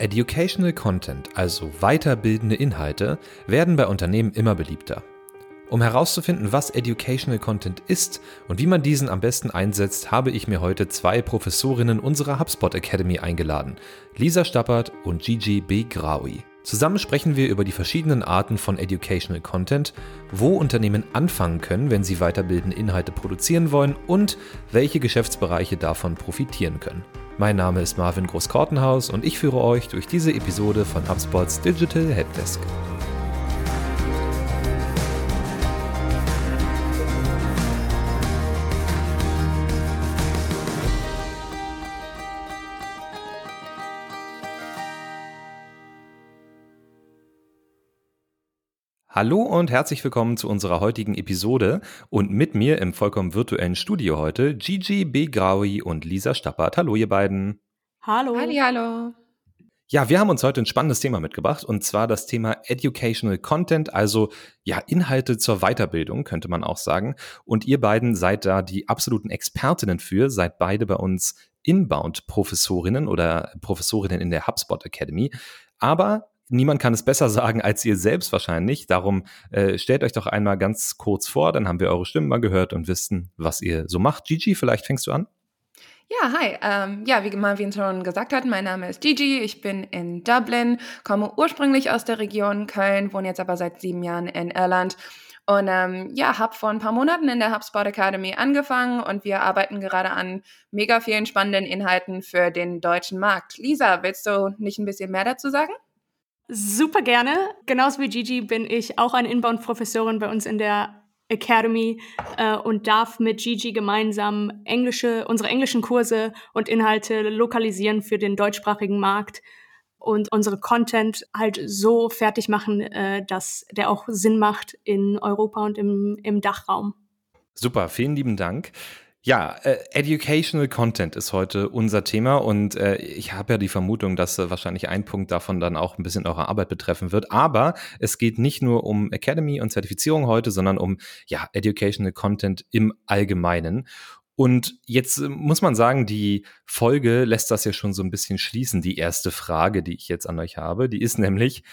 Educational Content, also weiterbildende Inhalte, werden bei Unternehmen immer beliebter. Um herauszufinden, was Educational Content ist und wie man diesen am besten einsetzt, habe ich mir heute zwei Professorinnen unserer HubSpot Academy eingeladen, Lisa Stappert und Gigi B. Graui. Zusammen sprechen wir über die verschiedenen Arten von Educational Content, wo Unternehmen anfangen können, wenn sie weiterbildende Inhalte produzieren wollen und welche Geschäftsbereiche davon profitieren können. Mein Name ist Marvin Groß-Kortenhaus und ich führe euch durch diese Episode von HubSpots Digital Helpdesk. Hallo und herzlich willkommen zu unserer heutigen Episode und mit mir im vollkommen virtuellen Studio heute Gigi B. Graui und Lisa Stappert. Hallo ihr beiden. Hallo. Halli, hallo. Ja, wir haben uns heute ein spannendes Thema mitgebracht und zwar das Thema Educational Content, also ja, Inhalte zur Weiterbildung, könnte man auch sagen. Und ihr beiden seid da die absoluten Expertinnen für, seid beide bei uns Inbound-Professorinnen oder Professorinnen in der HubSpot Academy. Aber Niemand kann es besser sagen als ihr selbst wahrscheinlich. Darum äh, stellt euch doch einmal ganz kurz vor, dann haben wir eure Stimmen mal gehört und wissen, was ihr so macht. Gigi, vielleicht fängst du an? Ja, hi. Ähm, ja, wie Marvin schon gesagt hat, mein Name ist Gigi. Ich bin in Dublin, komme ursprünglich aus der Region Köln, wohne jetzt aber seit sieben Jahren in Irland. Und ähm, ja, habe vor ein paar Monaten in der HubSpot Academy angefangen und wir arbeiten gerade an mega vielen spannenden Inhalten für den deutschen Markt. Lisa, willst du nicht ein bisschen mehr dazu sagen? Super gerne. Genauso wie Gigi bin ich auch eine Inbound-Professorin bei uns in der Academy äh, und darf mit Gigi gemeinsam englische, unsere englischen Kurse und Inhalte lokalisieren für den deutschsprachigen Markt und unsere Content halt so fertig machen, äh, dass der auch Sinn macht in Europa und im, im Dachraum. Super, vielen lieben Dank. Ja, äh, Educational Content ist heute unser Thema und äh, ich habe ja die Vermutung, dass äh, wahrscheinlich ein Punkt davon dann auch ein bisschen eure Arbeit betreffen wird. Aber es geht nicht nur um Academy und Zertifizierung heute, sondern um ja Educational Content im Allgemeinen. Und jetzt äh, muss man sagen, die Folge lässt das ja schon so ein bisschen schließen. Die erste Frage, die ich jetzt an euch habe, die ist nämlich,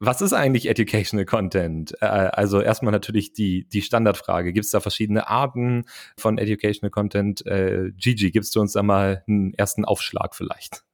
was ist eigentlich Educational Content? Äh, also erstmal natürlich die, die Standardfrage. Gibt es da verschiedene Arten von Educational Content? Äh, Gigi, gibst du uns da mal einen ersten Aufschlag vielleicht?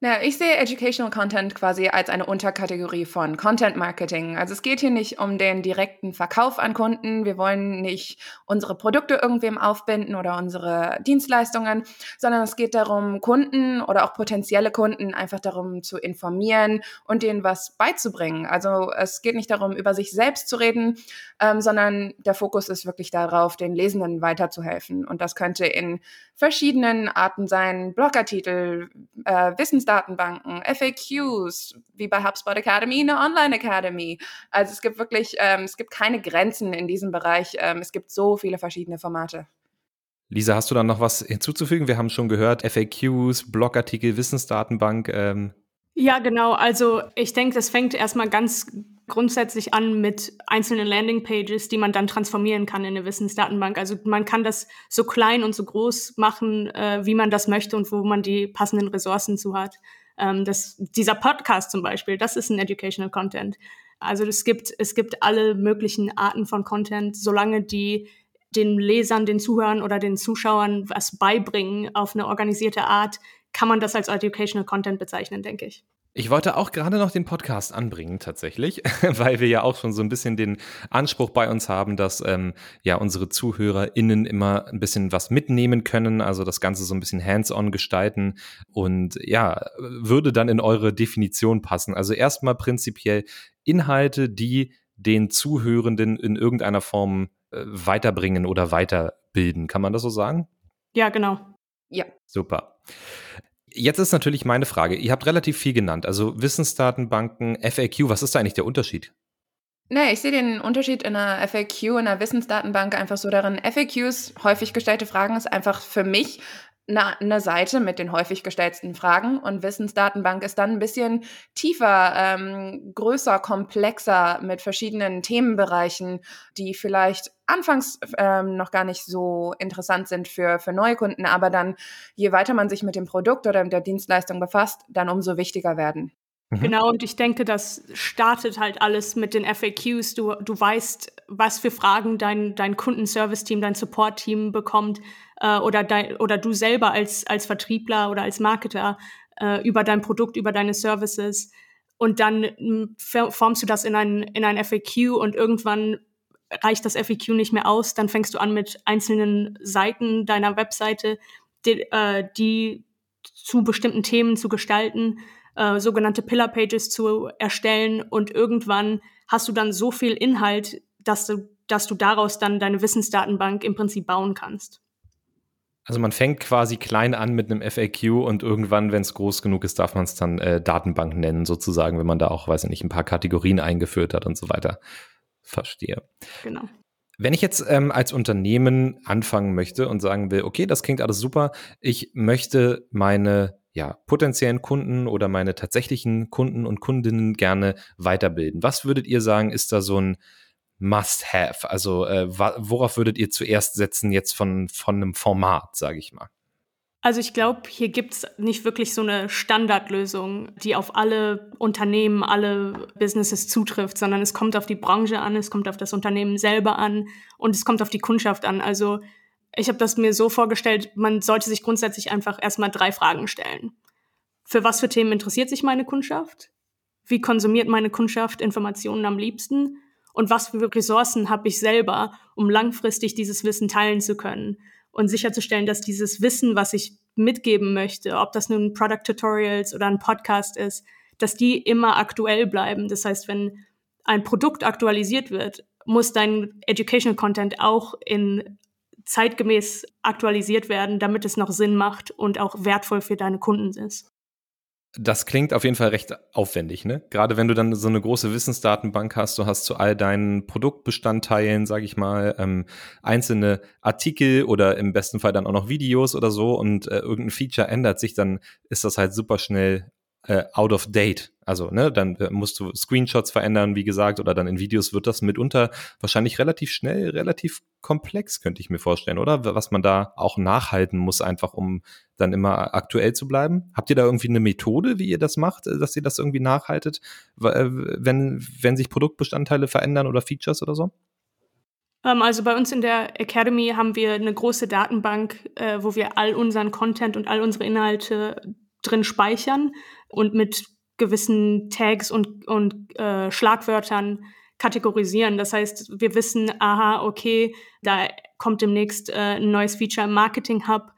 Ja, ich sehe Educational Content quasi als eine Unterkategorie von Content Marketing. Also es geht hier nicht um den direkten Verkauf an Kunden. Wir wollen nicht unsere Produkte irgendwem aufbinden oder unsere Dienstleistungen, sondern es geht darum, Kunden oder auch potenzielle Kunden einfach darum zu informieren und denen was beizubringen. Also es geht nicht darum, über sich selbst zu reden, ähm, sondern der Fokus ist wirklich darauf, den Lesenden weiterzuhelfen. Und das könnte in verschiedenen Arten sein, Blogartikel, äh, Wissensdaten, Datenbanken, FAQs, wie bei HubSpot Academy, eine Online Academy. Also es gibt wirklich, ähm, es gibt keine Grenzen in diesem Bereich. Ähm, es gibt so viele verschiedene Formate. Lisa, hast du dann noch was hinzuzufügen? Wir haben schon gehört, FAQs, Blogartikel, Wissensdatenbank. Ähm. Ja, genau. Also ich denke, das fängt erstmal ganz grundsätzlich an mit einzelnen Landingpages, die man dann transformieren kann in eine Wissensdatenbank. Also man kann das so klein und so groß machen, äh, wie man das möchte und wo man die passenden Ressourcen zu hat. Ähm, das, dieser Podcast zum Beispiel, das ist ein Educational Content. Also es gibt, es gibt alle möglichen Arten von Content, solange die den Lesern, den Zuhörern oder den Zuschauern was beibringen auf eine organisierte Art, kann man das als Educational Content bezeichnen, denke ich. Ich wollte auch gerade noch den Podcast anbringen, tatsächlich, weil wir ja auch schon so ein bisschen den Anspruch bei uns haben, dass ähm, ja unsere ZuhörerInnen immer ein bisschen was mitnehmen können, also das Ganze so ein bisschen hands-on gestalten und ja, würde dann in eure Definition passen. Also erstmal prinzipiell Inhalte, die den Zuhörenden in irgendeiner Form äh, weiterbringen oder weiterbilden. Kann man das so sagen? Ja, genau. Ja. Super. Jetzt ist natürlich meine Frage, ihr habt relativ viel genannt, also Wissensdatenbanken, FAQ, was ist da eigentlich der Unterschied? Nee, ich sehe den Unterschied in einer FAQ, in einer Wissensdatenbank einfach so darin. FAQs, häufig gestellte Fragen, ist einfach für mich eine, eine Seite mit den häufig gestellten Fragen und Wissensdatenbank ist dann ein bisschen tiefer, ähm, größer, komplexer mit verschiedenen Themenbereichen, die vielleicht anfangs ähm, noch gar nicht so interessant sind für, für neue Kunden, aber dann, je weiter man sich mit dem Produkt oder mit der Dienstleistung befasst, dann umso wichtiger werden. Mhm. Genau, und ich denke, das startet halt alles mit den FAQs. Du, du weißt, was für Fragen dein, dein Kundenservice-Team, dein Support-Team bekommt äh, oder, dein, oder du selber als, als Vertriebler oder als Marketer äh, über dein Produkt, über deine Services. Und dann hm, formst du das in ein, in ein FAQ und irgendwann reicht das FAQ nicht mehr aus. Dann fängst du an mit einzelnen Seiten deiner Webseite, die, äh, die zu bestimmten Themen zu gestalten äh, sogenannte Pillar Pages zu erstellen und irgendwann hast du dann so viel Inhalt, dass du, dass du daraus dann deine Wissensdatenbank im Prinzip bauen kannst. Also man fängt quasi klein an mit einem FAQ und irgendwann, wenn es groß genug ist, darf man es dann äh, Datenbank nennen, sozusagen, wenn man da auch, weiß ich nicht, ein paar Kategorien eingeführt hat und so weiter. Verstehe. Genau. Wenn ich jetzt ähm, als Unternehmen anfangen möchte und sagen will, okay, das klingt alles super, ich möchte meine ja, potenziellen Kunden oder meine tatsächlichen Kunden und Kundinnen gerne weiterbilden. Was würdet ihr sagen, ist da so ein Must-Have? Also äh, worauf würdet ihr zuerst setzen jetzt von, von einem Format, sage ich mal? Also ich glaube, hier gibt es nicht wirklich so eine Standardlösung, die auf alle Unternehmen, alle Businesses zutrifft, sondern es kommt auf die Branche an, es kommt auf das Unternehmen selber an und es kommt auf die Kundschaft an. Also ich habe das mir so vorgestellt, man sollte sich grundsätzlich einfach erstmal drei Fragen stellen. Für was für Themen interessiert sich meine Kundschaft? Wie konsumiert meine Kundschaft Informationen am liebsten? Und was für Ressourcen habe ich selber, um langfristig dieses Wissen teilen zu können und sicherzustellen, dass dieses Wissen, was ich mitgeben möchte, ob das nun Product Tutorials oder ein Podcast ist, dass die immer aktuell bleiben. Das heißt, wenn ein Produkt aktualisiert wird, muss dein Educational Content auch in zeitgemäß aktualisiert werden, damit es noch Sinn macht und auch wertvoll für deine Kunden ist. Das klingt auf jeden Fall recht aufwendig, ne? Gerade wenn du dann so eine große Wissensdatenbank hast, du hast zu all deinen Produktbestandteilen, sage ich mal, ähm, einzelne Artikel oder im besten Fall dann auch noch Videos oder so und äh, irgendein Feature ändert sich, dann ist das halt super schnell äh, out of date. Also, ne, dann äh, musst du Screenshots verändern, wie gesagt, oder dann in Videos wird das mitunter wahrscheinlich relativ schnell, relativ komplex, könnte ich mir vorstellen, oder? Was man da auch nachhalten muss, einfach um dann immer aktuell zu bleiben. Habt ihr da irgendwie eine Methode, wie ihr das macht, äh, dass ihr das irgendwie nachhaltet, äh, wenn, wenn sich Produktbestandteile verändern oder Features oder so? Ähm, also bei uns in der Academy haben wir eine große Datenbank, wo wir all unseren Content und all unsere Inhalte drin speichern und mit gewissen Tags und, und äh, Schlagwörtern kategorisieren. Das heißt, wir wissen, aha, okay, da kommt demnächst äh, ein neues Feature im Marketing Hub.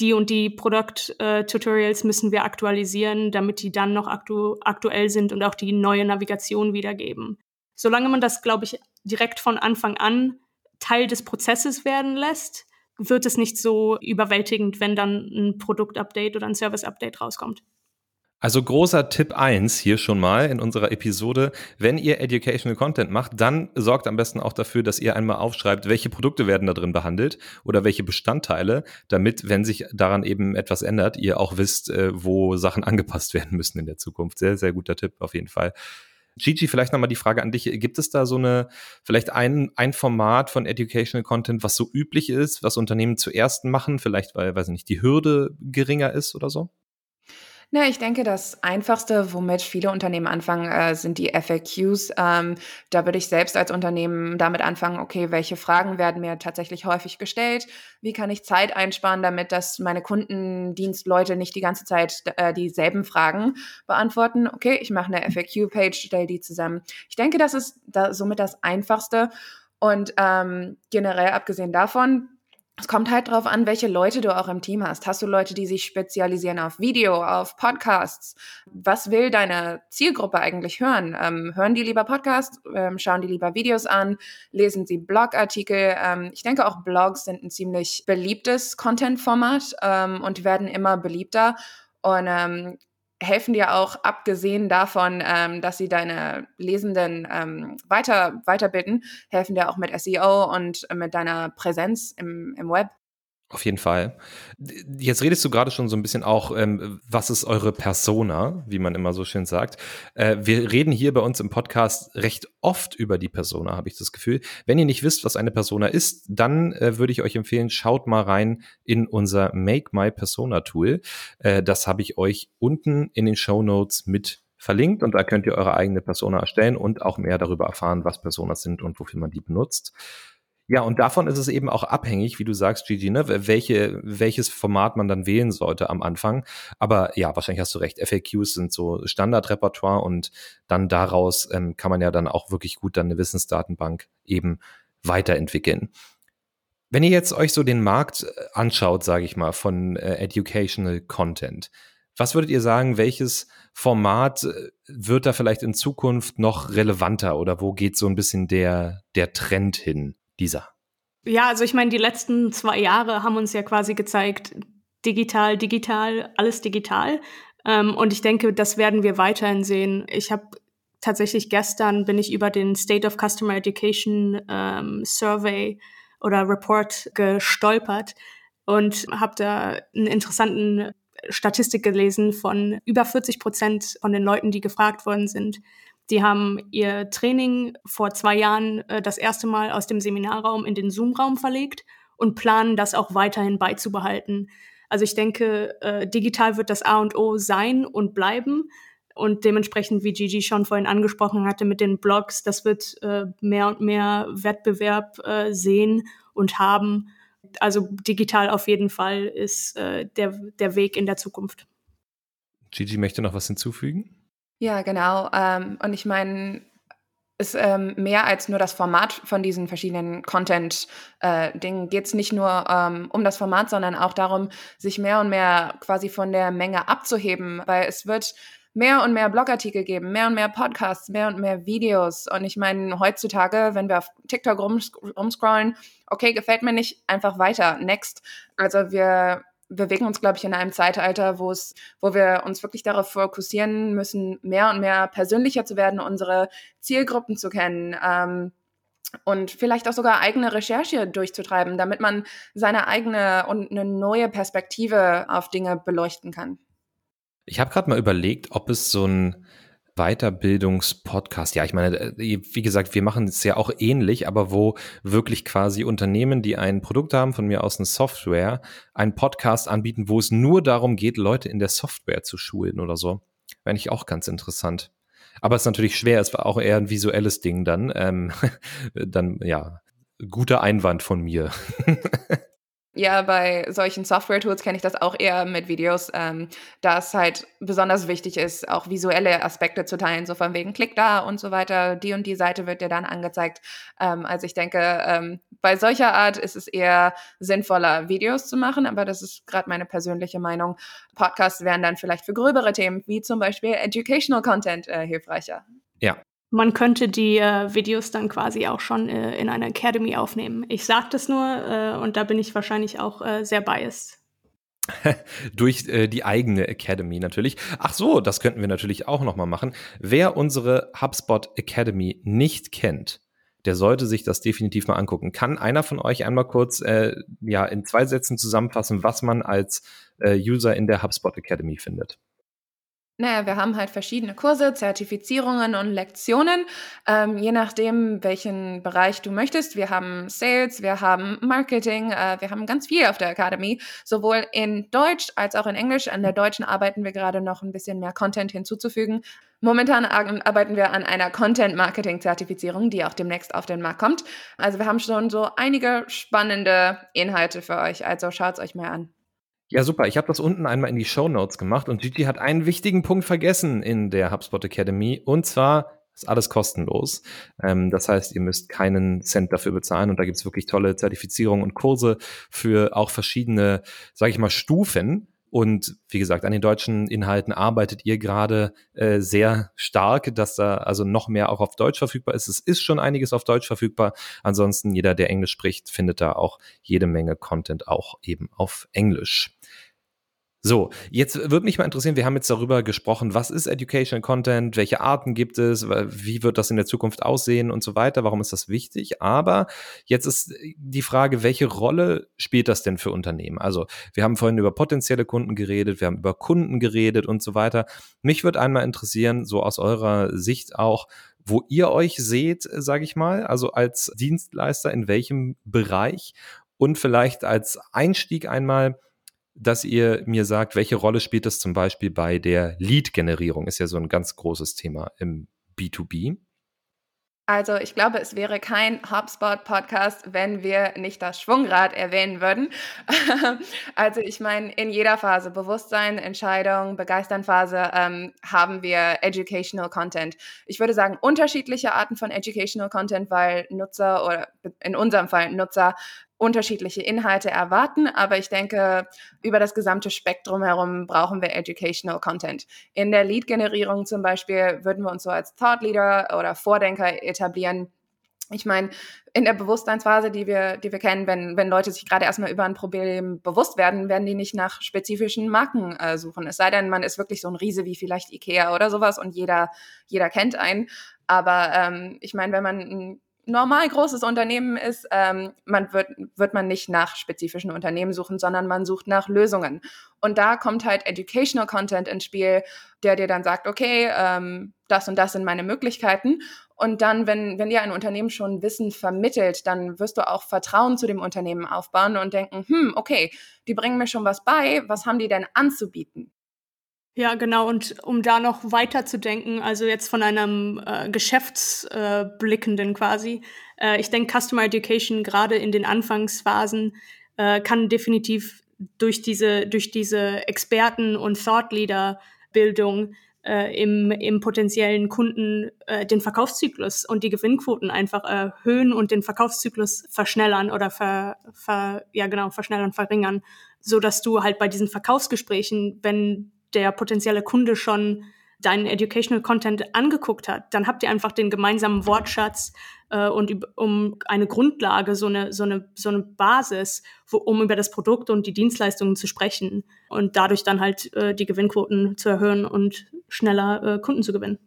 Die und die Produkt-Tutorials äh, müssen wir aktualisieren, damit die dann noch aktu aktuell sind und auch die neue Navigation wiedergeben. Solange man das, glaube ich, direkt von Anfang an Teil des Prozesses werden lässt, wird es nicht so überwältigend, wenn dann ein Produktupdate oder ein Service-Update rauskommt. Also großer Tipp eins hier schon mal in unserer Episode. Wenn ihr Educational Content macht, dann sorgt am besten auch dafür, dass ihr einmal aufschreibt, welche Produkte werden da drin behandelt oder welche Bestandteile, damit, wenn sich daran eben etwas ändert, ihr auch wisst, äh, wo Sachen angepasst werden müssen in der Zukunft. Sehr, sehr guter Tipp auf jeden Fall. Gigi, vielleicht nochmal die Frage an dich. Gibt es da so eine, vielleicht ein, ein Format von Educational Content, was so üblich ist, was Unternehmen zuerst machen, vielleicht weil, weiß ich nicht, die Hürde geringer ist oder so? Na, ich denke, das Einfachste, womit viele Unternehmen anfangen, äh, sind die FAQs. Ähm, da würde ich selbst als Unternehmen damit anfangen, okay, welche Fragen werden mir tatsächlich häufig gestellt? Wie kann ich Zeit einsparen, damit dass meine Kundendienstleute nicht die ganze Zeit äh, dieselben Fragen beantworten? Okay, ich mache eine FAQ-Page, stelle die zusammen. Ich denke, das ist da somit das Einfachste. Und ähm, generell abgesehen davon, es kommt halt drauf an, welche Leute du auch im Team hast. Hast du Leute, die sich spezialisieren auf Video, auf Podcasts? Was will deine Zielgruppe eigentlich hören? Ähm, hören die lieber Podcasts? Ähm, schauen die lieber Videos an? Lesen sie Blogartikel? Ähm, ich denke auch Blogs sind ein ziemlich beliebtes Content-Format ähm, und werden immer beliebter. Und ähm, helfen dir auch, abgesehen davon, ähm, dass sie deine Lesenden ähm, weiter, weiterbilden, helfen dir auch mit SEO und mit deiner Präsenz im, im Web. Auf jeden Fall. Jetzt redest du gerade schon so ein bisschen auch, ähm, was ist eure Persona, wie man immer so schön sagt. Äh, wir reden hier bei uns im Podcast recht oft über die Persona, habe ich das Gefühl. Wenn ihr nicht wisst, was eine Persona ist, dann äh, würde ich euch empfehlen, schaut mal rein in unser Make My Persona Tool. Äh, das habe ich euch unten in den Show Notes mit verlinkt und da könnt ihr eure eigene Persona erstellen und auch mehr darüber erfahren, was Personas sind und wofür man die benutzt. Ja, und davon ist es eben auch abhängig, wie du sagst, Gigi, ne, welche, welches Format man dann wählen sollte am Anfang. Aber ja, wahrscheinlich hast du recht. FAQs sind so Standardrepertoire und dann daraus ähm, kann man ja dann auch wirklich gut dann eine Wissensdatenbank eben weiterentwickeln. Wenn ihr jetzt euch so den Markt äh, anschaut, sage ich mal, von äh, Educational Content, was würdet ihr sagen, welches Format äh, wird da vielleicht in Zukunft noch relevanter oder wo geht so ein bisschen der, der Trend hin? Dieser? Ja, also ich meine, die letzten zwei Jahre haben uns ja quasi gezeigt, digital, digital, alles digital. Ähm, und ich denke, das werden wir weiterhin sehen. Ich habe tatsächlich gestern bin ich über den State of Customer Education ähm, Survey oder Report gestolpert und habe da einen interessanten Statistik gelesen von über 40 Prozent von den Leuten, die gefragt worden sind, die haben ihr Training vor zwei Jahren äh, das erste Mal aus dem Seminarraum in den Zoom-Raum verlegt und planen das auch weiterhin beizubehalten. Also ich denke, äh, digital wird das A und O sein und bleiben. Und dementsprechend, wie Gigi schon vorhin angesprochen hatte mit den Blogs, das wird äh, mehr und mehr Wettbewerb äh, sehen und haben. Also digital auf jeden Fall ist äh, der, der Weg in der Zukunft. Gigi möchte noch was hinzufügen? Ja, genau. Ähm, und ich meine, ist ähm, mehr als nur das Format von diesen verschiedenen Content-Dingen. Äh, Geht es nicht nur ähm, um das Format, sondern auch darum, sich mehr und mehr quasi von der Menge abzuheben, weil es wird mehr und mehr Blogartikel geben, mehr und mehr Podcasts, mehr und mehr Videos. Und ich meine, heutzutage, wenn wir auf TikTok rumscrollen, okay, gefällt mir nicht, einfach weiter, next. Also wir bewegen uns, glaube ich, in einem Zeitalter, wo es, wo wir uns wirklich darauf fokussieren müssen, mehr und mehr persönlicher zu werden, unsere Zielgruppen zu kennen. Ähm, und vielleicht auch sogar eigene Recherche durchzutreiben, damit man seine eigene und eine neue Perspektive auf Dinge beleuchten kann. Ich habe gerade mal überlegt, ob es so ein Weiterbildungspodcast. Ja, ich meine, äh, wie gesagt, wir machen es ja auch ähnlich, aber wo wirklich quasi Unternehmen, die ein Produkt haben, von mir aus eine Software, einen Podcast anbieten, wo es nur darum geht, Leute in der Software zu schulen oder so. Wäre ich auch ganz interessant. Aber es ist natürlich schwer, es war auch eher ein visuelles Ding dann. Ähm, dann, ja, guter Einwand von mir. Ja, bei solchen Software-Tools kenne ich das auch eher mit Videos, ähm, da es halt besonders wichtig ist, auch visuelle Aspekte zu teilen, so von wegen Klick da und so weiter, die und die Seite wird dir dann angezeigt. Ähm, also ich denke, ähm, bei solcher Art ist es eher sinnvoller, Videos zu machen, aber das ist gerade meine persönliche Meinung. Podcasts wären dann vielleicht für gröbere Themen, wie zum Beispiel Educational Content, äh, hilfreicher. Ja, man könnte die äh, Videos dann quasi auch schon äh, in einer Academy aufnehmen. Ich sage das nur äh, und da bin ich wahrscheinlich auch äh, sehr biased. Durch äh, die eigene Academy natürlich. Ach so, das könnten wir natürlich auch noch mal machen. Wer unsere HubSpot Academy nicht kennt, der sollte sich das definitiv mal angucken. Kann einer von euch einmal kurz äh, ja in zwei Sätzen zusammenfassen, was man als User in der HubSpot Academy findet? Naja, wir haben halt verschiedene Kurse, Zertifizierungen und Lektionen, ähm, je nachdem, welchen Bereich du möchtest. Wir haben Sales, wir haben Marketing, äh, wir haben ganz viel auf der Academy, sowohl in Deutsch als auch in Englisch. An der Deutschen arbeiten wir gerade noch ein bisschen mehr Content hinzuzufügen. Momentan arbeiten wir an einer Content-Marketing-Zertifizierung, die auch demnächst auf den Markt kommt. Also wir haben schon so einige spannende Inhalte für euch, also schaut's euch mal an. Ja, super. Ich habe das unten einmal in die Show Notes gemacht und Gigi hat einen wichtigen Punkt vergessen in der HubSpot Academy und zwar ist alles kostenlos. Ähm, das heißt, ihr müsst keinen Cent dafür bezahlen und da gibt's wirklich tolle Zertifizierungen und Kurse für auch verschiedene, sage ich mal, Stufen und wie gesagt, an den deutschen Inhalten arbeitet ihr gerade äh, sehr stark, dass da also noch mehr auch auf Deutsch verfügbar ist. Es ist schon einiges auf Deutsch verfügbar. Ansonsten jeder, der Englisch spricht, findet da auch jede Menge Content auch eben auf Englisch. So, jetzt würde mich mal interessieren, wir haben jetzt darüber gesprochen, was ist Educational Content, welche Arten gibt es, wie wird das in der Zukunft aussehen und so weiter, warum ist das wichtig? Aber jetzt ist die Frage, welche Rolle spielt das denn für Unternehmen? Also, wir haben vorhin über potenzielle Kunden geredet, wir haben über Kunden geredet und so weiter. Mich würde einmal interessieren, so aus eurer Sicht auch, wo ihr euch seht, sage ich mal, also als Dienstleister in welchem Bereich und vielleicht als Einstieg einmal, dass ihr mir sagt, welche Rolle spielt das zum Beispiel bei der Lead-Generierung? Ist ja so ein ganz großes Thema im B2B. Also ich glaube, es wäre kein HubSpot-Podcast, wenn wir nicht das Schwungrad erwähnen würden. also ich meine, in jeder Phase, Bewusstsein, Entscheidung, Begeisternphase, ähm, haben wir Educational Content. Ich würde sagen, unterschiedliche Arten von Educational Content, weil Nutzer oder in unserem Fall Nutzer unterschiedliche Inhalte erwarten, aber ich denke, über das gesamte Spektrum herum brauchen wir Educational Content. In der Lead-Generierung zum Beispiel würden wir uns so als Thought Leader oder Vordenker etablieren. Ich meine, in der Bewusstseinsphase, die wir, die wir kennen, wenn, wenn Leute sich gerade erstmal über ein Problem bewusst werden, werden die nicht nach spezifischen Marken äh, suchen. Es sei denn, man ist wirklich so ein Riese wie vielleicht Ikea oder sowas und jeder, jeder kennt einen. Aber ähm, ich meine, wenn man ein normal großes Unternehmen ist, ähm, man wird, wird man nicht nach spezifischen Unternehmen suchen, sondern man sucht nach Lösungen. Und da kommt halt Educational Content ins Spiel, der dir dann sagt, okay, ähm, das und das sind meine Möglichkeiten. Und dann, wenn, wenn dir ein Unternehmen schon Wissen vermittelt, dann wirst du auch Vertrauen zu dem Unternehmen aufbauen und denken, hm, okay, die bringen mir schon was bei, was haben die denn anzubieten? Ja, genau. Und um da noch weiter zu denken, also jetzt von einem äh, Geschäftsblickenden äh, quasi, äh, ich denke, Customer Education gerade in den Anfangsphasen äh, kann definitiv durch diese, durch diese Experten- und Thought-Leader-Bildung äh, im, im potenziellen Kunden äh, den Verkaufszyklus und die Gewinnquoten einfach erhöhen und den Verkaufszyklus verschnellern oder ver, ver, ja genau, verschnellern, verringern, so dass du halt bei diesen Verkaufsgesprächen, wenn der potenzielle Kunde schon deinen Educational Content angeguckt hat, dann habt ihr einfach den gemeinsamen Wortschatz äh, und um eine Grundlage, so eine, so eine, so eine Basis, wo, um über das Produkt und die Dienstleistungen zu sprechen und dadurch dann halt äh, die Gewinnquoten zu erhöhen und schneller äh, Kunden zu gewinnen.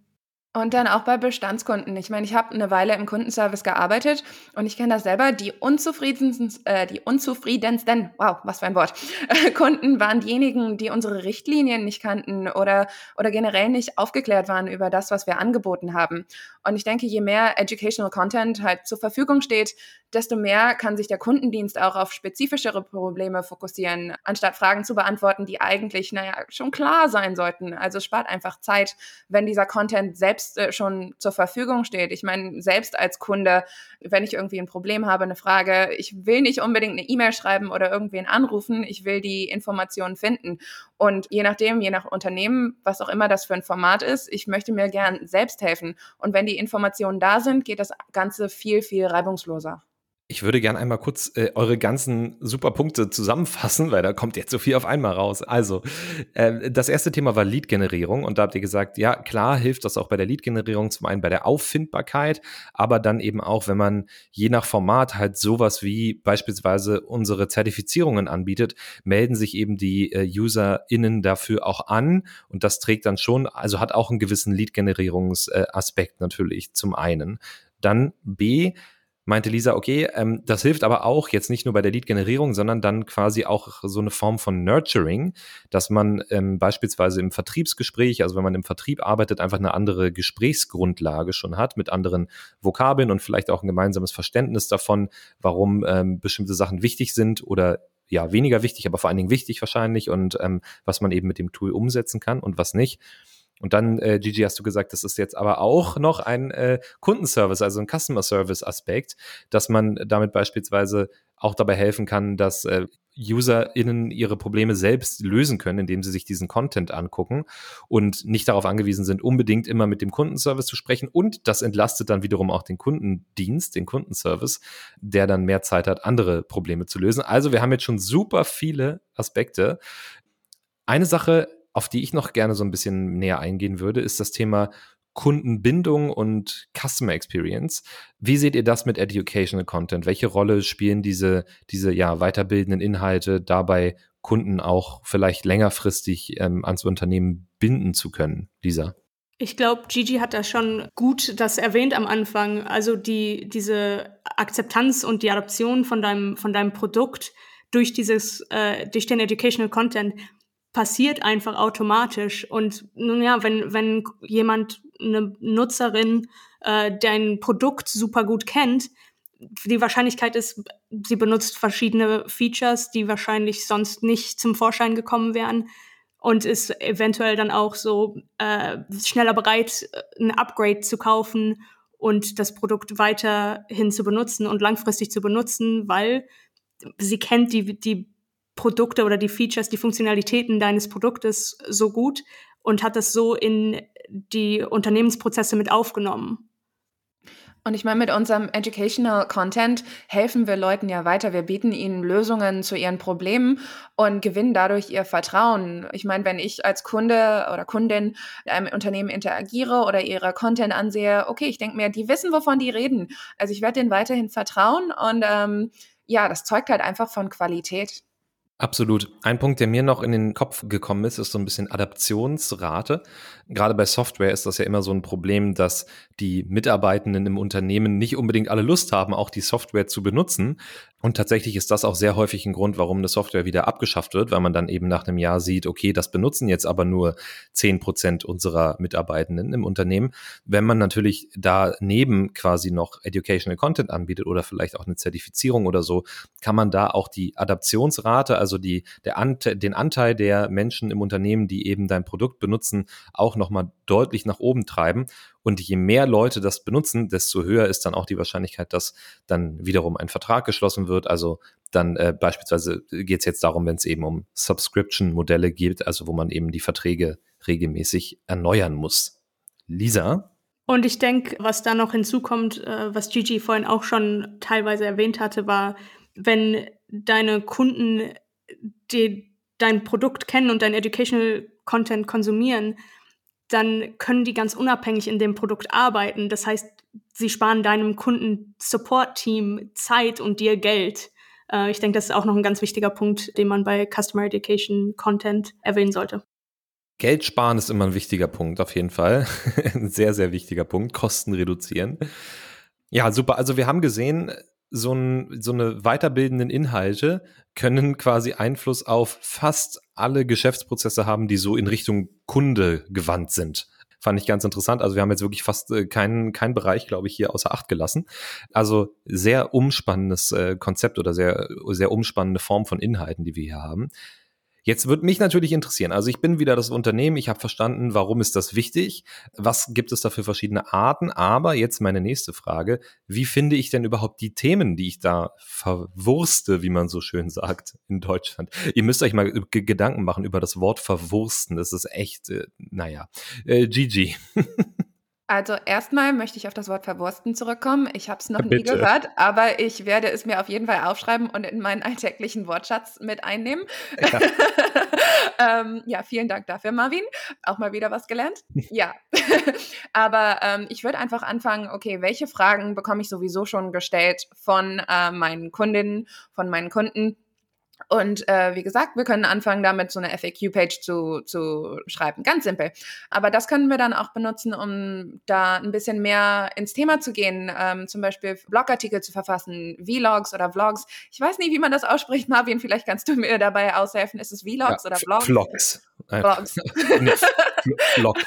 Und dann auch bei Bestandskunden. Ich meine, ich habe eine Weile im Kundenservice gearbeitet und ich kenne das selber. Die unzufriedensten, äh, die unzufriedensten, wow, was für ein Wort, äh, Kunden waren diejenigen, die unsere Richtlinien nicht kannten oder, oder generell nicht aufgeklärt waren über das, was wir angeboten haben. Und ich denke, je mehr Educational Content halt zur Verfügung steht, desto mehr kann sich der Kundendienst auch auf spezifischere Probleme fokussieren, anstatt Fragen zu beantworten, die eigentlich, naja, schon klar sein sollten. Also spart einfach Zeit, wenn dieser Content selbst äh, schon zur Verfügung steht. Ich meine, selbst als Kunde, wenn ich irgendwie ein Problem habe, eine Frage, ich will nicht unbedingt eine E-Mail schreiben oder irgendwen anrufen, ich will die Informationen finden. Und je nachdem, je nach Unternehmen, was auch immer das für ein Format ist, ich möchte mir gern selbst helfen. Und wenn die Informationen da sind, geht das Ganze viel, viel reibungsloser. Ich würde gerne einmal kurz äh, eure ganzen super Punkte zusammenfassen, weil da kommt jetzt so viel auf einmal raus. Also, äh, das erste Thema war Lead-Generierung und da habt ihr gesagt, ja, klar hilft das auch bei der Lead-Generierung, zum einen bei der Auffindbarkeit, aber dann eben auch, wenn man je nach Format halt sowas wie beispielsweise unsere Zertifizierungen anbietet, melden sich eben die äh, UserInnen dafür auch an und das trägt dann schon, also hat auch einen gewissen Lead-Generierungsaspekt natürlich zum einen. Dann B, meinte Lisa, okay, ähm, das hilft aber auch jetzt nicht nur bei der Lead-Generierung, sondern dann quasi auch so eine Form von Nurturing, dass man ähm, beispielsweise im Vertriebsgespräch, also wenn man im Vertrieb arbeitet, einfach eine andere Gesprächsgrundlage schon hat mit anderen Vokabeln und vielleicht auch ein gemeinsames Verständnis davon, warum ähm, bestimmte Sachen wichtig sind oder ja, weniger wichtig, aber vor allen Dingen wichtig wahrscheinlich und ähm, was man eben mit dem Tool umsetzen kann und was nicht. Und dann, äh, Gigi, hast du gesagt, das ist jetzt aber auch noch ein äh, Kundenservice, also ein Customer Service Aspekt, dass man damit beispielsweise auch dabei helfen kann, dass äh, UserInnen ihre Probleme selbst lösen können, indem sie sich diesen Content angucken und nicht darauf angewiesen sind, unbedingt immer mit dem Kundenservice zu sprechen. Und das entlastet dann wiederum auch den Kundendienst, den Kundenservice, der dann mehr Zeit hat, andere Probleme zu lösen. Also wir haben jetzt schon super viele Aspekte. Eine Sache auf die ich noch gerne so ein bisschen näher eingehen würde, ist das Thema Kundenbindung und Customer Experience. Wie seht ihr das mit Educational Content? Welche Rolle spielen diese, diese ja, weiterbildenden Inhalte dabei, Kunden auch vielleicht längerfristig ähm, ans Unternehmen binden zu können, Lisa? Ich glaube, Gigi hat da schon gut das erwähnt am Anfang. Also die, diese Akzeptanz und die Adoption von deinem, von deinem Produkt durch dieses, äh, durch den Educational Content passiert einfach automatisch. Und nun ja, wenn, wenn jemand, eine Nutzerin, äh, dein Produkt super gut kennt, die Wahrscheinlichkeit ist, sie benutzt verschiedene Features, die wahrscheinlich sonst nicht zum Vorschein gekommen wären und ist eventuell dann auch so äh, schneller bereit, ein Upgrade zu kaufen und das Produkt weiterhin zu benutzen und langfristig zu benutzen, weil sie kennt die, die Produkte oder die Features, die Funktionalitäten deines Produktes so gut und hat das so in die Unternehmensprozesse mit aufgenommen. Und ich meine, mit unserem Educational Content helfen wir Leuten ja weiter. Wir bieten ihnen Lösungen zu ihren Problemen und gewinnen dadurch ihr Vertrauen. Ich meine, wenn ich als Kunde oder Kundin mit einem Unternehmen interagiere oder ihre Content ansehe, okay, ich denke mir, die wissen, wovon die reden. Also ich werde denen weiterhin vertrauen und ähm, ja, das zeugt halt einfach von Qualität. Absolut. Ein Punkt, der mir noch in den Kopf gekommen ist, ist so ein bisschen Adaptionsrate. Gerade bei Software ist das ja immer so ein Problem, dass die Mitarbeitenden im Unternehmen nicht unbedingt alle Lust haben, auch die Software zu benutzen. Und tatsächlich ist das auch sehr häufig ein Grund, warum eine Software wieder abgeschafft wird, weil man dann eben nach einem Jahr sieht, okay, das benutzen jetzt aber nur zehn Prozent unserer Mitarbeitenden im Unternehmen. Wenn man natürlich daneben quasi noch Educational Content anbietet oder vielleicht auch eine Zertifizierung oder so, kann man da auch die Adaptionsrate, also die, der Ante den Anteil der Menschen im Unternehmen, die eben dein Produkt benutzen, auch nochmal deutlich nach oben treiben. Und je mehr Leute das benutzen, desto höher ist dann auch die Wahrscheinlichkeit, dass dann wiederum ein Vertrag geschlossen wird. Also dann äh, beispielsweise geht es jetzt darum, wenn es eben um Subscription-Modelle geht, also wo man eben die Verträge regelmäßig erneuern muss. Lisa? Und ich denke, was da noch hinzukommt, äh, was Gigi vorhin auch schon teilweise erwähnt hatte, war, wenn deine Kunden die, dein Produkt kennen und dein Educational Content konsumieren, dann können die ganz unabhängig in dem Produkt arbeiten. Das heißt, sie sparen deinem Kunden-Support-Team Zeit und dir Geld. Äh, ich denke, das ist auch noch ein ganz wichtiger Punkt, den man bei Customer Education Content erwähnen sollte. Geld sparen ist immer ein wichtiger Punkt, auf jeden Fall. ein sehr, sehr wichtiger Punkt. Kosten reduzieren. Ja, super. Also wir haben gesehen, so, ein, so eine weiterbildenden Inhalte können quasi Einfluss auf fast alle Geschäftsprozesse haben, die so in Richtung Kunde gewandt sind. Fand ich ganz interessant. Also wir haben jetzt wirklich fast äh, keinen keinen Bereich, glaube ich, hier außer Acht gelassen. Also sehr umspannendes äh, Konzept oder sehr, sehr umspannende Form von Inhalten, die wir hier haben. Jetzt wird mich natürlich interessieren, also ich bin wieder das Unternehmen, ich habe verstanden, warum ist das wichtig, was gibt es da für verschiedene Arten, aber jetzt meine nächste Frage, wie finde ich denn überhaupt die Themen, die ich da verwurste, wie man so schön sagt in Deutschland? Ihr müsst euch mal Gedanken machen über das Wort verwursten, das ist echt, äh, naja, äh, Gigi. Also erstmal möchte ich auf das Wort verwursten zurückkommen. Ich habe es noch nie gehört, aber ich werde es mir auf jeden Fall aufschreiben und in meinen alltäglichen Wortschatz mit einnehmen. Ja, ähm, ja vielen Dank dafür, Marvin. Auch mal wieder was gelernt. ja, aber ähm, ich würde einfach anfangen, okay, welche Fragen bekomme ich sowieso schon gestellt von äh, meinen Kundinnen, von meinen Kunden? Und äh, wie gesagt, wir können anfangen, damit so eine FAQ-Page zu, zu schreiben. Ganz simpel. Aber das können wir dann auch benutzen, um da ein bisschen mehr ins Thema zu gehen. Ähm, zum Beispiel Blogartikel zu verfassen, Vlogs oder Vlogs. Ich weiß nicht, wie man das ausspricht, Marvin. Vielleicht kannst du mir dabei aushelfen. Ist es Vlogs ja, oder Vlogs? Vlogs. Vlogs. Vlog.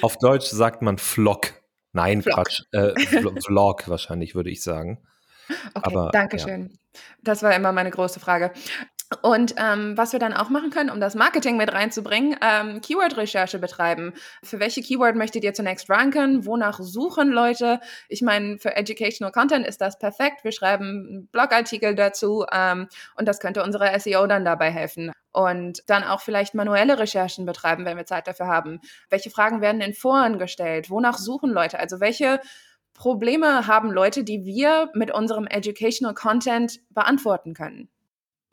Auf Deutsch sagt man Vlog. Nein, Vlog. Quatsch. Äh, Vlog wahrscheinlich, würde ich sagen. Okay, Aber, danke schön. Ja. Das war immer meine große Frage. Und ähm, was wir dann auch machen können, um das Marketing mit reinzubringen, ähm, Keyword-Recherche betreiben. Für welche Keyword möchtet ihr zunächst ranken? Wonach suchen Leute? Ich meine, für Educational Content ist das perfekt. Wir schreiben Blogartikel dazu ähm, und das könnte unsere SEO dann dabei helfen. Und dann auch vielleicht manuelle Recherchen betreiben, wenn wir Zeit dafür haben. Welche Fragen werden in Foren gestellt? Wonach suchen Leute? Also welche Probleme haben Leute, die wir mit unserem Educational Content beantworten können?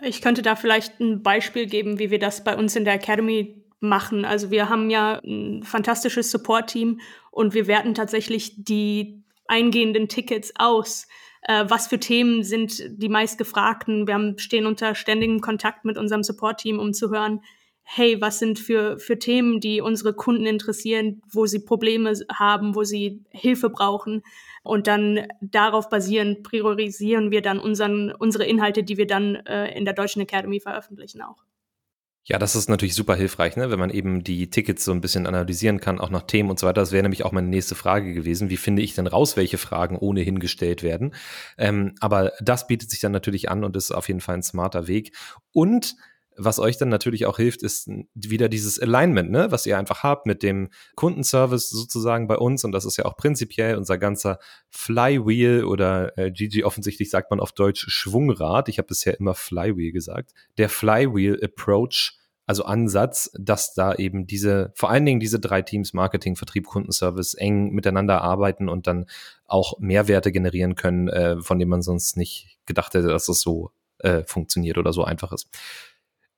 Ich könnte da vielleicht ein Beispiel geben, wie wir das bei uns in der Academy machen. Also wir haben ja ein fantastisches Support-Team und wir werten tatsächlich die eingehenden Tickets aus. Äh, was für Themen sind die meistgefragten? Wir haben, stehen unter ständigem Kontakt mit unserem Support-Team, um zu hören, hey, was sind für, für Themen, die unsere Kunden interessieren, wo sie Probleme haben, wo sie Hilfe brauchen. Und dann darauf basierend priorisieren wir dann unseren, unsere Inhalte, die wir dann äh, in der Deutschen Academy veröffentlichen auch. Ja, das ist natürlich super hilfreich, ne? wenn man eben die Tickets so ein bisschen analysieren kann, auch nach Themen und so weiter. Das wäre nämlich auch meine nächste Frage gewesen. Wie finde ich denn raus, welche Fragen ohnehin gestellt werden? Ähm, aber das bietet sich dann natürlich an und ist auf jeden Fall ein smarter Weg. Und was euch dann natürlich auch hilft, ist wieder dieses Alignment, ne, was ihr einfach habt mit dem Kundenservice sozusagen bei uns. Und das ist ja auch prinzipiell unser ganzer Flywheel oder äh, Gigi offensichtlich sagt man auf Deutsch Schwungrad. Ich habe bisher immer Flywheel gesagt. Der Flywheel Approach also Ansatz, dass da eben diese, vor allen Dingen diese drei Teams, Marketing, Vertrieb, Kundenservice, eng miteinander arbeiten und dann auch Mehrwerte generieren können, äh, von denen man sonst nicht gedacht hätte, dass es so äh, funktioniert oder so einfach ist.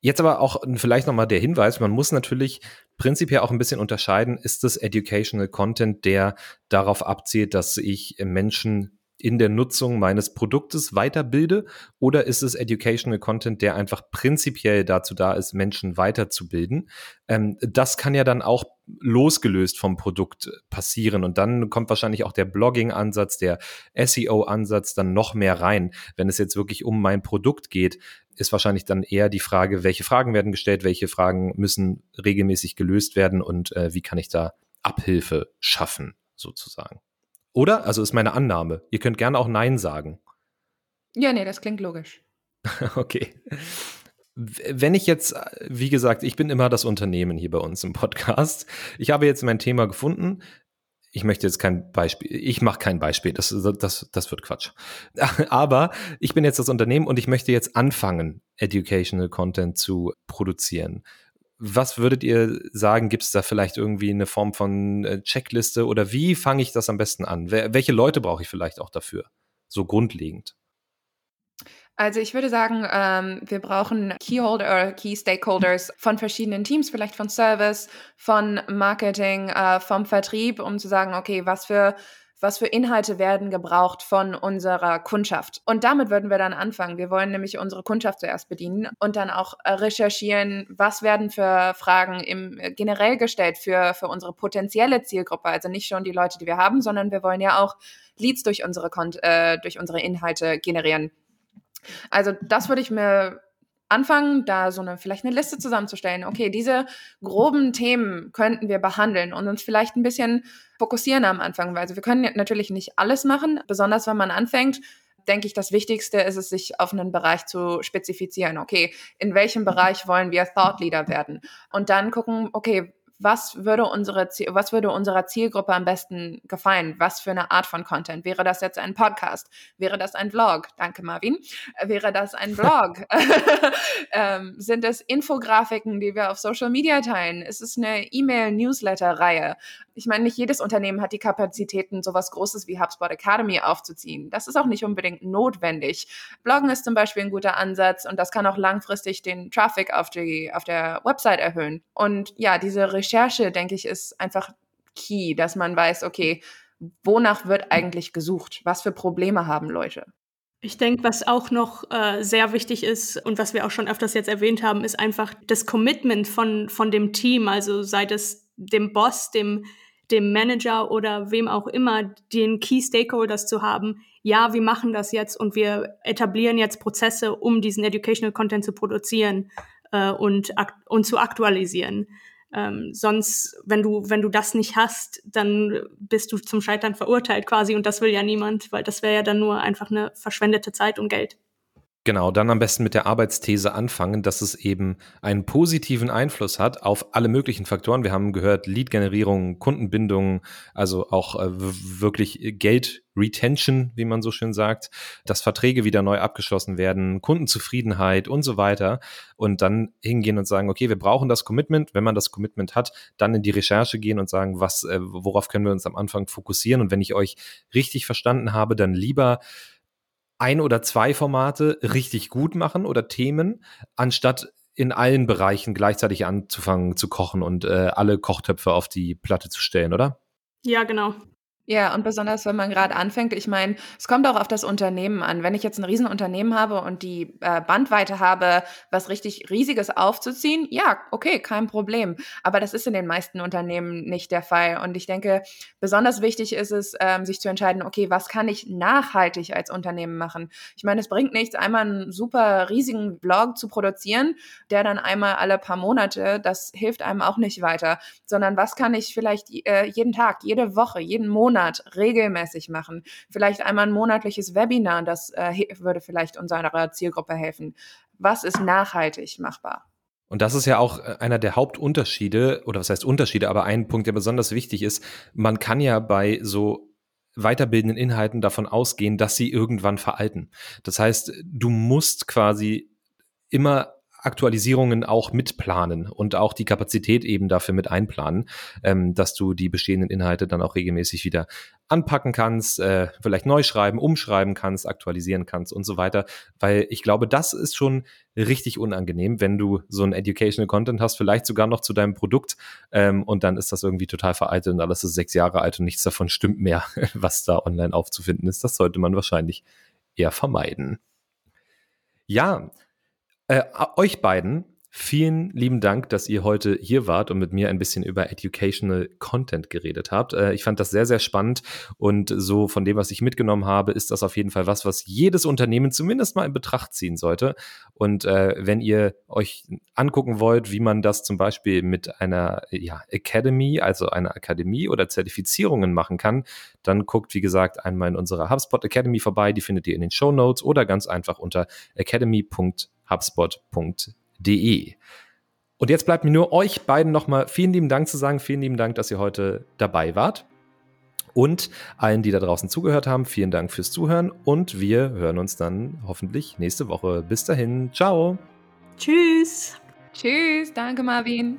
Jetzt aber auch vielleicht nochmal der Hinweis, man muss natürlich prinzipiell auch ein bisschen unterscheiden, ist das Educational Content, der darauf abzielt, dass ich Menschen in der Nutzung meines Produktes weiterbilde oder ist es Educational Content, der einfach prinzipiell dazu da ist, Menschen weiterzubilden? Ähm, das kann ja dann auch losgelöst vom Produkt passieren und dann kommt wahrscheinlich auch der Blogging-Ansatz, der SEO-Ansatz dann noch mehr rein. Wenn es jetzt wirklich um mein Produkt geht, ist wahrscheinlich dann eher die Frage, welche Fragen werden gestellt, welche Fragen müssen regelmäßig gelöst werden und äh, wie kann ich da Abhilfe schaffen, sozusagen. Oder? Also ist meine Annahme. Ihr könnt gerne auch Nein sagen. Ja, nee, das klingt logisch. okay. Wenn ich jetzt, wie gesagt, ich bin immer das Unternehmen hier bei uns im Podcast. Ich habe jetzt mein Thema gefunden. Ich möchte jetzt kein Beispiel, ich mache kein Beispiel, das, das, das wird Quatsch. Aber ich bin jetzt das Unternehmen und ich möchte jetzt anfangen, Educational Content zu produzieren. Was würdet ihr sagen, gibt es da vielleicht irgendwie eine Form von äh, Checkliste oder wie fange ich das am besten an? welche Leute brauche ich vielleicht auch dafür? So grundlegend. Also ich würde sagen, ähm, wir brauchen Keyholder oder Key Stakeholders von verschiedenen Teams, vielleicht von Service, von Marketing, äh, vom Vertrieb, um zu sagen, okay, was für was für Inhalte werden gebraucht von unserer Kundschaft. Und damit würden wir dann anfangen. Wir wollen nämlich unsere Kundschaft zuerst bedienen und dann auch äh, recherchieren, was werden für Fragen im, äh, generell gestellt für, für unsere potenzielle Zielgruppe. Also nicht schon die Leute, die wir haben, sondern wir wollen ja auch Leads durch unsere, äh, durch unsere Inhalte generieren. Also das würde ich mir anfangen, da so eine vielleicht eine Liste zusammenzustellen. Okay, diese groben Themen könnten wir behandeln und uns vielleicht ein bisschen fokussieren am Anfang. Also wir können natürlich nicht alles machen, besonders wenn man anfängt. Denke ich, das Wichtigste ist es, sich auf einen Bereich zu spezifizieren. Okay, in welchem Bereich wollen wir Thought Leader werden? Und dann gucken, okay, was würde unsere was würde unserer Zielgruppe am besten gefallen? Was für eine Art von Content? Wäre das jetzt ein Podcast? Wäre das ein Vlog? Danke, Marvin. Wäre das ein Blog? ähm, sind es Infografiken, die wir auf Social Media teilen? Ist es eine E-Mail-Newsletter-Reihe? Ich meine, nicht jedes Unternehmen hat die Kapazitäten, sowas Großes wie HubSpot Academy aufzuziehen. Das ist auch nicht unbedingt notwendig. Bloggen ist zum Beispiel ein guter Ansatz und das kann auch langfristig den Traffic auf, die, auf der Website erhöhen. Und ja, diese Recherche denke ich, ist einfach key, dass man weiß, okay, wonach wird eigentlich gesucht? Was für Probleme haben Leute? Ich denke, was auch noch äh, sehr wichtig ist und was wir auch schon öfters jetzt erwähnt haben, ist einfach das Commitment von, von dem Team, also sei es dem Boss, dem, dem Manager oder wem auch immer, den Key Stakeholders zu haben. Ja, wir machen das jetzt und wir etablieren jetzt Prozesse, um diesen Educational Content zu produzieren äh, und, und zu aktualisieren. Ähm, sonst, wenn du, wenn du das nicht hast, dann bist du zum Scheitern verurteilt quasi und das will ja niemand, weil das wäre ja dann nur einfach eine verschwendete Zeit und Geld. Genau, dann am besten mit der Arbeitsthese anfangen, dass es eben einen positiven Einfluss hat auf alle möglichen Faktoren. Wir haben gehört, Lead-Generierung, Kundenbindung, also auch äh, wirklich Geld-Retention, wie man so schön sagt, dass Verträge wieder neu abgeschlossen werden, Kundenzufriedenheit und so weiter. Und dann hingehen und sagen, okay, wir brauchen das Commitment. Wenn man das Commitment hat, dann in die Recherche gehen und sagen, was, äh, worauf können wir uns am Anfang fokussieren? Und wenn ich euch richtig verstanden habe, dann lieber ein oder zwei Formate richtig gut machen oder Themen, anstatt in allen Bereichen gleichzeitig anzufangen zu kochen und äh, alle Kochtöpfe auf die Platte zu stellen, oder? Ja, genau. Ja, und besonders, wenn man gerade anfängt, ich meine, es kommt auch auf das Unternehmen an. Wenn ich jetzt ein Riesenunternehmen habe und die äh, Bandweite habe, was richtig Riesiges aufzuziehen, ja, okay, kein Problem. Aber das ist in den meisten Unternehmen nicht der Fall. Und ich denke, besonders wichtig ist es, ähm, sich zu entscheiden, okay, was kann ich nachhaltig als Unternehmen machen? Ich meine, es bringt nichts, einmal einen super riesigen Blog zu produzieren, der dann einmal alle paar Monate, das hilft einem auch nicht weiter, sondern was kann ich vielleicht äh, jeden Tag, jede Woche, jeden Monat Monat regelmäßig machen. Vielleicht einmal ein monatliches Webinar, das äh, würde vielleicht unserer Zielgruppe helfen. Was ist nachhaltig machbar? Und das ist ja auch äh, einer der Hauptunterschiede, oder was heißt Unterschiede, aber ein Punkt, der besonders wichtig ist. Man kann ja bei so weiterbildenden Inhalten davon ausgehen, dass sie irgendwann veralten. Das heißt, du musst quasi immer Aktualisierungen auch mitplanen und auch die Kapazität eben dafür mit einplanen, ähm, dass du die bestehenden Inhalte dann auch regelmäßig wieder anpacken kannst, äh, vielleicht neu schreiben, umschreiben kannst, aktualisieren kannst und so weiter. Weil ich glaube, das ist schon richtig unangenehm, wenn du so ein Educational Content hast, vielleicht sogar noch zu deinem Produkt ähm, und dann ist das irgendwie total veraltet und alles ist sechs Jahre alt und nichts davon stimmt mehr, was da online aufzufinden ist. Das sollte man wahrscheinlich eher vermeiden. Ja, äh, euch beiden, vielen lieben Dank, dass ihr heute hier wart und mit mir ein bisschen über Educational Content geredet habt. Äh, ich fand das sehr, sehr spannend und so von dem, was ich mitgenommen habe, ist das auf jeden Fall was, was jedes Unternehmen zumindest mal in Betracht ziehen sollte. Und äh, wenn ihr euch angucken wollt, wie man das zum Beispiel mit einer ja, Academy, also einer Akademie oder Zertifizierungen machen kann, dann guckt, wie gesagt, einmal in unserer HubSpot Academy vorbei. Die findet ihr in den Show Notes oder ganz einfach unter academy.com hubspot.de. Und jetzt bleibt mir nur euch beiden nochmal vielen lieben Dank zu sagen. Vielen lieben Dank, dass ihr heute dabei wart. Und allen, die da draußen zugehört haben, vielen Dank fürs Zuhören. Und wir hören uns dann hoffentlich nächste Woche. Bis dahin. Ciao. Tschüss. Tschüss. Danke, Marvin.